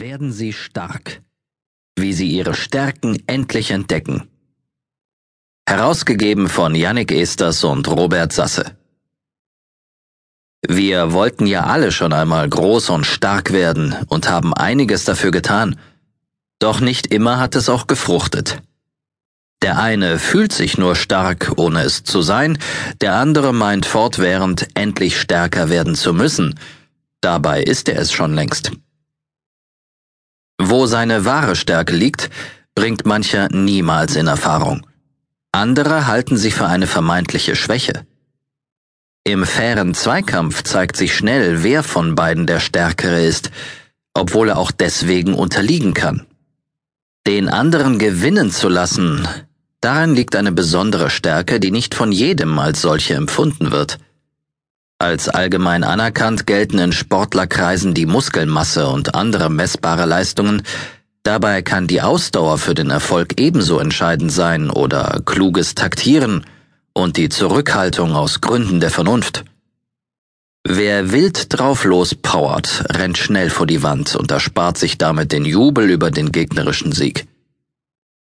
werden sie stark, wie sie ihre Stärken endlich entdecken. Herausgegeben von Yannick Esters und Robert Sasse. Wir wollten ja alle schon einmal groß und stark werden und haben einiges dafür getan, doch nicht immer hat es auch gefruchtet. Der eine fühlt sich nur stark, ohne es zu sein, der andere meint fortwährend, endlich stärker werden zu müssen, dabei ist er es schon längst. Wo seine wahre Stärke liegt, bringt mancher niemals in Erfahrung. Andere halten sie für eine vermeintliche Schwäche. Im fairen Zweikampf zeigt sich schnell, wer von beiden der Stärkere ist, obwohl er auch deswegen unterliegen kann. Den anderen gewinnen zu lassen, darin liegt eine besondere Stärke, die nicht von jedem als solche empfunden wird. Als allgemein anerkannt gelten in Sportlerkreisen die Muskelmasse und andere messbare Leistungen, dabei kann die Ausdauer für den Erfolg ebenso entscheidend sein oder kluges Taktieren und die Zurückhaltung aus Gründen der Vernunft. Wer wild drauf lospowert, rennt schnell vor die Wand und erspart sich damit den Jubel über den gegnerischen Sieg.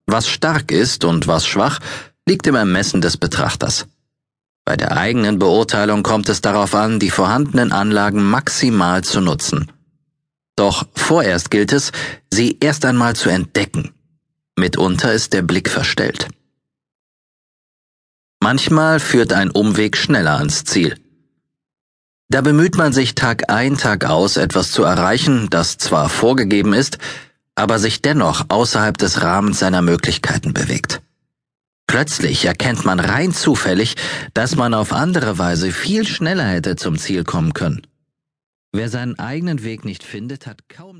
Was stark ist und was schwach, liegt im Ermessen des Betrachters. Bei der eigenen Beurteilung kommt es darauf an, die vorhandenen Anlagen maximal zu nutzen. Doch vorerst gilt es, sie erst einmal zu entdecken. Mitunter ist der Blick verstellt. Manchmal führt ein Umweg schneller ans Ziel. Da bemüht man sich Tag ein, Tag aus, etwas zu erreichen, das zwar vorgegeben ist, aber sich dennoch außerhalb des Rahmens seiner Möglichkeiten bewegt. Plötzlich erkennt man rein zufällig, dass man auf andere Weise viel schneller hätte zum Ziel kommen können. Wer seinen eigenen Weg nicht findet, hat kaum